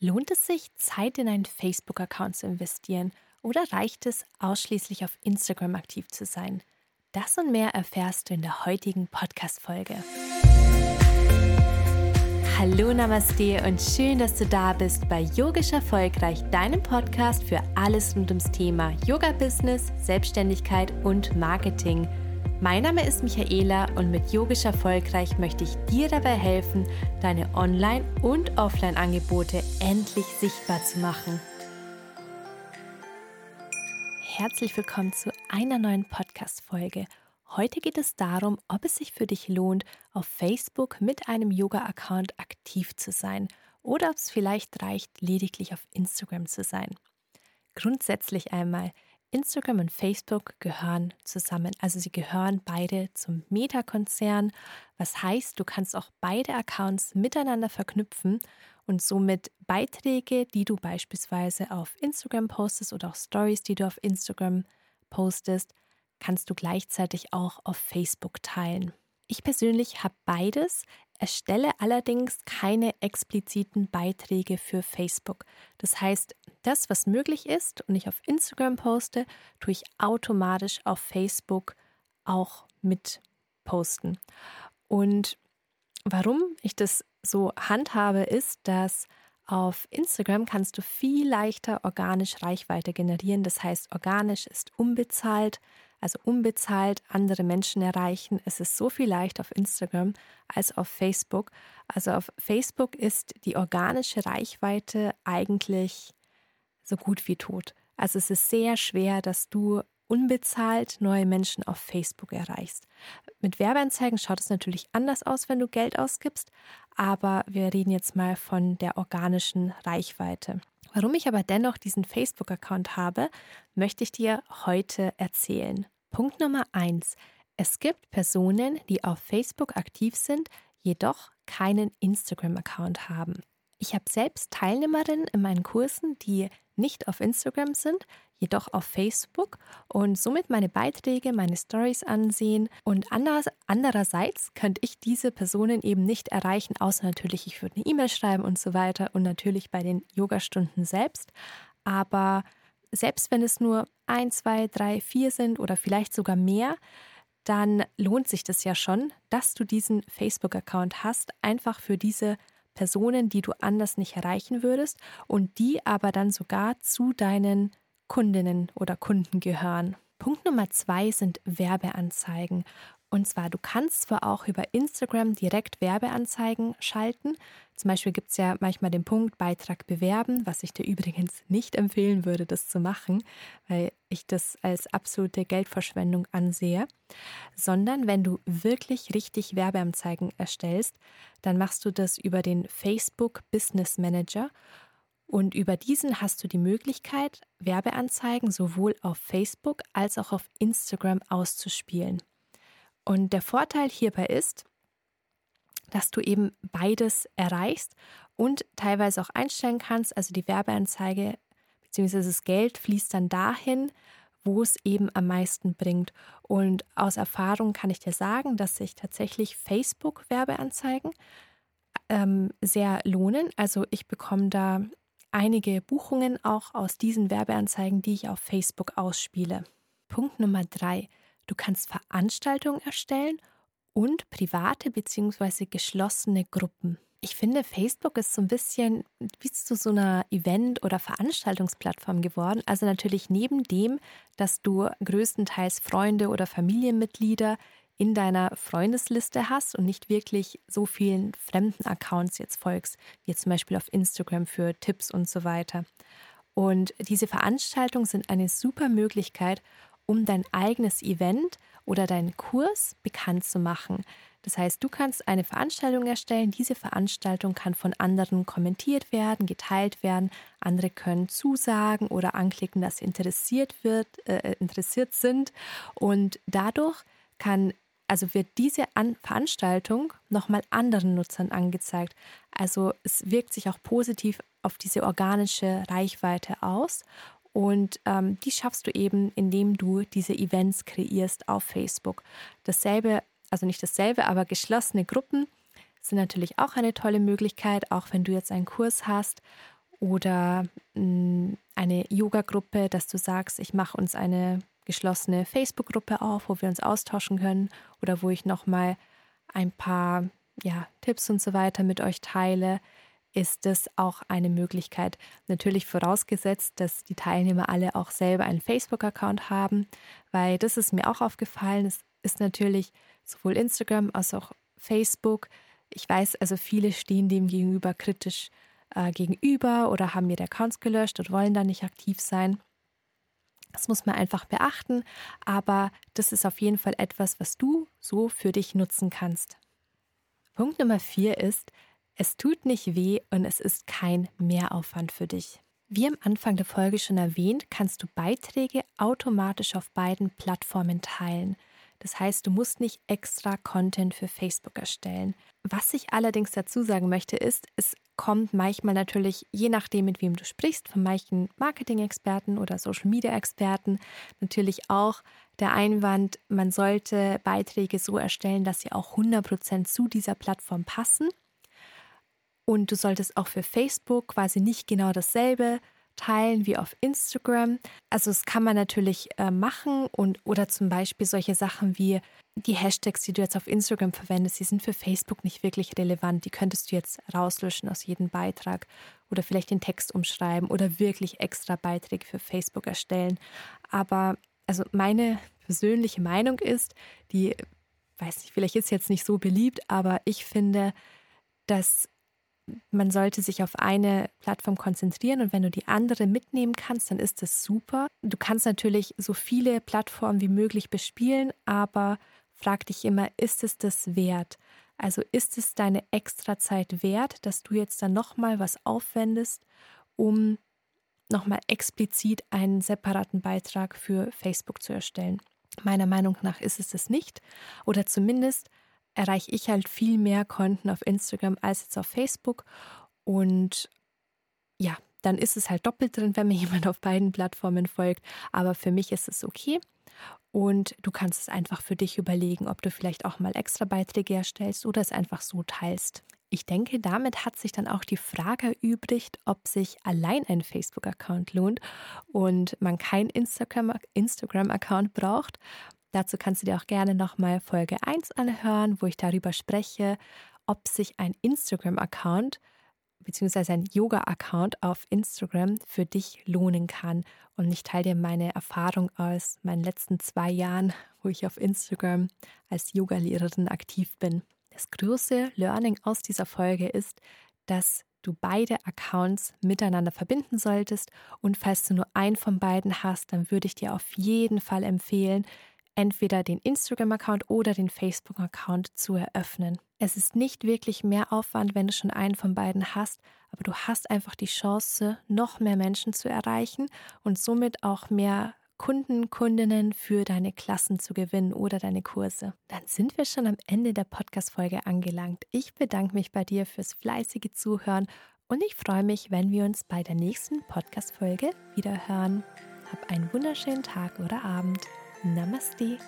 Lohnt es sich, Zeit in einen Facebook-Account zu investieren oder reicht es, ausschließlich auf Instagram aktiv zu sein? Das und mehr erfährst du in der heutigen Podcast-Folge. Hallo Namaste und schön, dass du da bist bei Yogisch Erfolgreich, deinem Podcast für alles rund ums Thema Yoga-Business, Selbstständigkeit und Marketing – mein Name ist Michaela und mit Yogisch Erfolgreich möchte ich dir dabei helfen, deine Online- und Offline-Angebote endlich sichtbar zu machen. Herzlich willkommen zu einer neuen Podcast-Folge. Heute geht es darum, ob es sich für dich lohnt, auf Facebook mit einem Yoga-Account aktiv zu sein oder ob es vielleicht reicht, lediglich auf Instagram zu sein. Grundsätzlich einmal, Instagram und Facebook gehören zusammen. Also sie gehören beide zum Meta-Konzern, was heißt, du kannst auch beide Accounts miteinander verknüpfen und somit Beiträge, die du beispielsweise auf Instagram postest oder auch Stories, die du auf Instagram postest, kannst du gleichzeitig auch auf Facebook teilen. Ich persönlich habe beides, erstelle allerdings keine expliziten Beiträge für Facebook. Das heißt, das, was möglich ist und ich auf Instagram poste, tue ich automatisch auf Facebook auch mit posten. Und warum ich das so handhabe, ist, dass auf Instagram kannst du viel leichter organisch Reichweite generieren. Das heißt, organisch ist unbezahlt also unbezahlt andere Menschen erreichen. Es ist so viel leichter auf Instagram als auf Facebook. Also auf Facebook ist die organische Reichweite eigentlich so gut wie tot. Also es ist sehr schwer, dass du unbezahlt neue Menschen auf Facebook erreichst. Mit Werbeanzeigen schaut es natürlich anders aus, wenn du Geld ausgibst, aber wir reden jetzt mal von der organischen Reichweite. Warum ich aber dennoch diesen Facebook-Account habe, möchte ich dir heute erzählen. Punkt Nummer eins: Es gibt Personen, die auf Facebook aktiv sind, jedoch keinen Instagram-Account haben. Ich habe selbst Teilnehmerinnen in meinen Kursen, die nicht auf Instagram sind, jedoch auf Facebook und somit meine Beiträge, meine Stories ansehen. Und andererseits könnte ich diese Personen eben nicht erreichen, außer natürlich, ich würde eine E-Mail schreiben und so weiter und natürlich bei den Yogastunden selbst. Aber selbst wenn es nur ein, zwei, drei, vier sind oder vielleicht sogar mehr, dann lohnt sich das ja schon, dass du diesen Facebook-Account hast, einfach für diese Personen, die du anders nicht erreichen würdest und die aber dann sogar zu deinen Kundinnen oder Kunden gehören. Punkt Nummer zwei sind Werbeanzeigen. Und zwar, du kannst zwar auch über Instagram direkt Werbeanzeigen schalten. Zum Beispiel gibt es ja manchmal den Punkt Beitrag bewerben, was ich dir übrigens nicht empfehlen würde, das zu machen, weil ich das als absolute Geldverschwendung ansehe. Sondern wenn du wirklich richtig Werbeanzeigen erstellst, dann machst du das über den Facebook Business Manager. Und über diesen hast du die Möglichkeit, Werbeanzeigen sowohl auf Facebook als auch auf Instagram auszuspielen. Und der Vorteil hierbei ist, dass du eben beides erreichst und teilweise auch einstellen kannst. Also die Werbeanzeige bzw. das Geld fließt dann dahin, wo es eben am meisten bringt. Und aus Erfahrung kann ich dir sagen, dass sich tatsächlich Facebook-Werbeanzeigen ähm, sehr lohnen. Also ich bekomme da einige Buchungen auch aus diesen Werbeanzeigen, die ich auf Facebook ausspiele. Punkt Nummer drei. Du kannst Veranstaltungen erstellen und private bzw. geschlossene Gruppen. Ich finde, Facebook ist so ein bisschen wie zu so einer Event- oder Veranstaltungsplattform geworden. Also natürlich neben dem, dass du größtenteils Freunde oder Familienmitglieder in deiner Freundesliste hast und nicht wirklich so vielen fremden Accounts jetzt folgst, wie zum Beispiel auf Instagram für Tipps und so weiter. Und diese Veranstaltungen sind eine super Möglichkeit, um dein eigenes Event oder deinen Kurs bekannt zu machen. Das heißt, du kannst eine Veranstaltung erstellen. Diese Veranstaltung kann von anderen kommentiert werden, geteilt werden. Andere können zusagen oder anklicken, dass sie interessiert, wird, äh, interessiert sind. Und dadurch kann, also wird diese An Veranstaltung nochmal anderen Nutzern angezeigt. Also es wirkt sich auch positiv auf diese organische Reichweite aus. Und ähm, die schaffst du eben, indem du diese Events kreierst auf Facebook. Dasselbe, also nicht dasselbe, aber geschlossene Gruppen sind natürlich auch eine tolle Möglichkeit, auch wenn du jetzt einen Kurs hast oder mm, eine Yoga-Gruppe, dass du sagst, ich mache uns eine geschlossene Facebook-Gruppe auf, wo wir uns austauschen können oder wo ich nochmal ein paar ja, Tipps und so weiter mit euch teile, ist das auch eine Möglichkeit. Natürlich vorausgesetzt, dass die Teilnehmer alle auch selber einen Facebook-Account haben, weil das ist mir auch aufgefallen. Es ist natürlich sowohl Instagram als auch Facebook. Ich weiß, also viele stehen dem gegenüber kritisch äh, gegenüber oder haben ihre Accounts gelöscht und wollen da nicht aktiv sein. Das muss man einfach beachten, aber das ist auf jeden Fall etwas, was du so für dich nutzen kannst. Punkt Nummer vier ist, es tut nicht weh und es ist kein Mehraufwand für dich. Wie am Anfang der Folge schon erwähnt, kannst du Beiträge automatisch auf beiden Plattformen teilen. Das heißt, du musst nicht extra Content für Facebook erstellen. Was ich allerdings dazu sagen möchte, ist, es kommt manchmal natürlich, je nachdem, mit wem du sprichst, von manchen Marketing-Experten oder Social-Media-Experten, natürlich auch der Einwand, man sollte Beiträge so erstellen, dass sie auch 100% zu dieser Plattform passen. Und du solltest auch für Facebook quasi nicht genau dasselbe teilen wie auf Instagram. Also das kann man natürlich äh, machen und oder zum Beispiel solche Sachen wie die Hashtags, die du jetzt auf Instagram verwendest, die sind für Facebook nicht wirklich relevant. Die könntest du jetzt rauslöschen aus jedem Beitrag oder vielleicht den Text umschreiben oder wirklich extra Beiträge für Facebook erstellen. Aber also meine persönliche Meinung ist, die weiß nicht, vielleicht ist jetzt nicht so beliebt, aber ich finde, dass man sollte sich auf eine Plattform konzentrieren und wenn du die andere mitnehmen kannst, dann ist das super. Du kannst natürlich so viele Plattformen wie möglich bespielen, aber frag dich immer, ist es das wert? Also ist es deine extra Zeit wert, dass du jetzt dann nochmal was aufwendest, um nochmal explizit einen separaten Beitrag für Facebook zu erstellen? Meiner Meinung nach ist es das nicht. Oder zumindest erreiche ich halt viel mehr Konten auf Instagram als jetzt auf Facebook. Und ja, dann ist es halt doppelt drin, wenn mir jemand auf beiden Plattformen folgt. Aber für mich ist es okay. Und du kannst es einfach für dich überlegen, ob du vielleicht auch mal extra Beiträge erstellst oder es einfach so teilst. Ich denke, damit hat sich dann auch die Frage erübrigt, ob sich allein ein Facebook-Account lohnt und man keinen Instagram-Account Instagram braucht. Dazu kannst du dir auch gerne nochmal Folge 1 anhören, wo ich darüber spreche, ob sich ein Instagram-Account bzw. ein Yoga-Account auf Instagram für dich lohnen kann. Und ich teile dir meine Erfahrung aus meinen letzten zwei Jahren, wo ich auf Instagram als Yogalehrerin aktiv bin. Das größte Learning aus dieser Folge ist, dass du beide Accounts miteinander verbinden solltest. Und falls du nur einen von beiden hast, dann würde ich dir auf jeden Fall empfehlen, entweder den Instagram-Account oder den Facebook-Account zu eröffnen. Es ist nicht wirklich mehr Aufwand, wenn du schon einen von beiden hast, aber du hast einfach die Chance, noch mehr Menschen zu erreichen und somit auch mehr Kunden, Kundinnen für deine Klassen zu gewinnen oder deine Kurse. Dann sind wir schon am Ende der Podcast-Folge angelangt. Ich bedanke mich bei dir fürs fleißige Zuhören und ich freue mich, wenn wir uns bei der nächsten Podcast-Folge wieder hören. Hab einen wunderschönen Tag oder Abend. Namaste.